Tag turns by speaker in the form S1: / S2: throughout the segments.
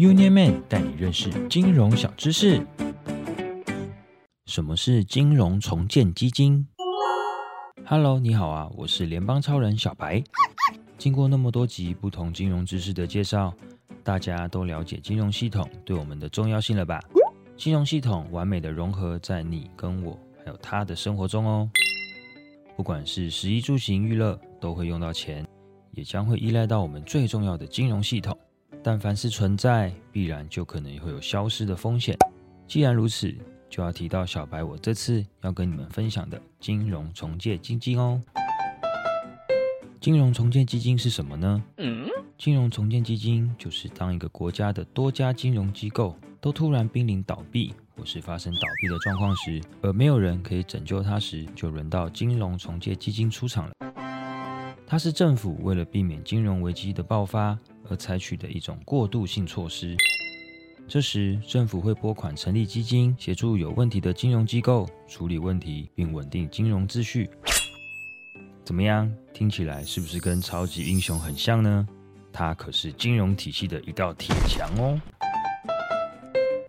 S1: Union Man 带你认识金融小知识。什么是金融重建基金？Hello，你好啊，我是联邦超人小白。经过那么多集不同金融知识的介绍，大家都了解金融系统对我们的重要性了吧？金融系统完美的融合在你跟我还有他的生活中哦。不管是食衣住行娱乐，都会用到钱，也将会依赖到我们最重要的金融系统。但凡是存在，必然就可能会有消失的风险。既然如此，就要提到小白，我这次要跟你们分享的金融重建基金哦。金融重建基金是什么呢？嗯金融重建基金就是当一个国家的多家金融机构都突然濒临倒闭，或是发生倒闭的状况时，而没有人可以拯救它时，就轮到金融重建基金出场了。它是政府为了避免金融危机的爆发。而采取的一种过渡性措施。这时，政府会拨款成立基金，协助有问题的金融机构处理问题，并稳定金融秩序。怎么样？听起来是不是跟超级英雄很像呢？它可是金融体系的一道铁墙哦。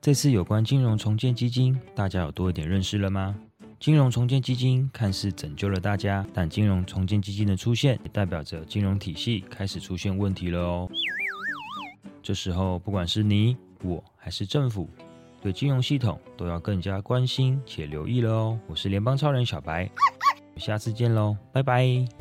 S1: 这次有关金融重建基金，大家有多一点认识了吗？金融重建基金看似拯救了大家，但金融重建基金的出现，也代表着金融体系开始出现问题了哦。这时候，不管是你、我还是政府，对金融系统都要更加关心且留意了哦。我是联邦超人小白，下次见喽，拜拜。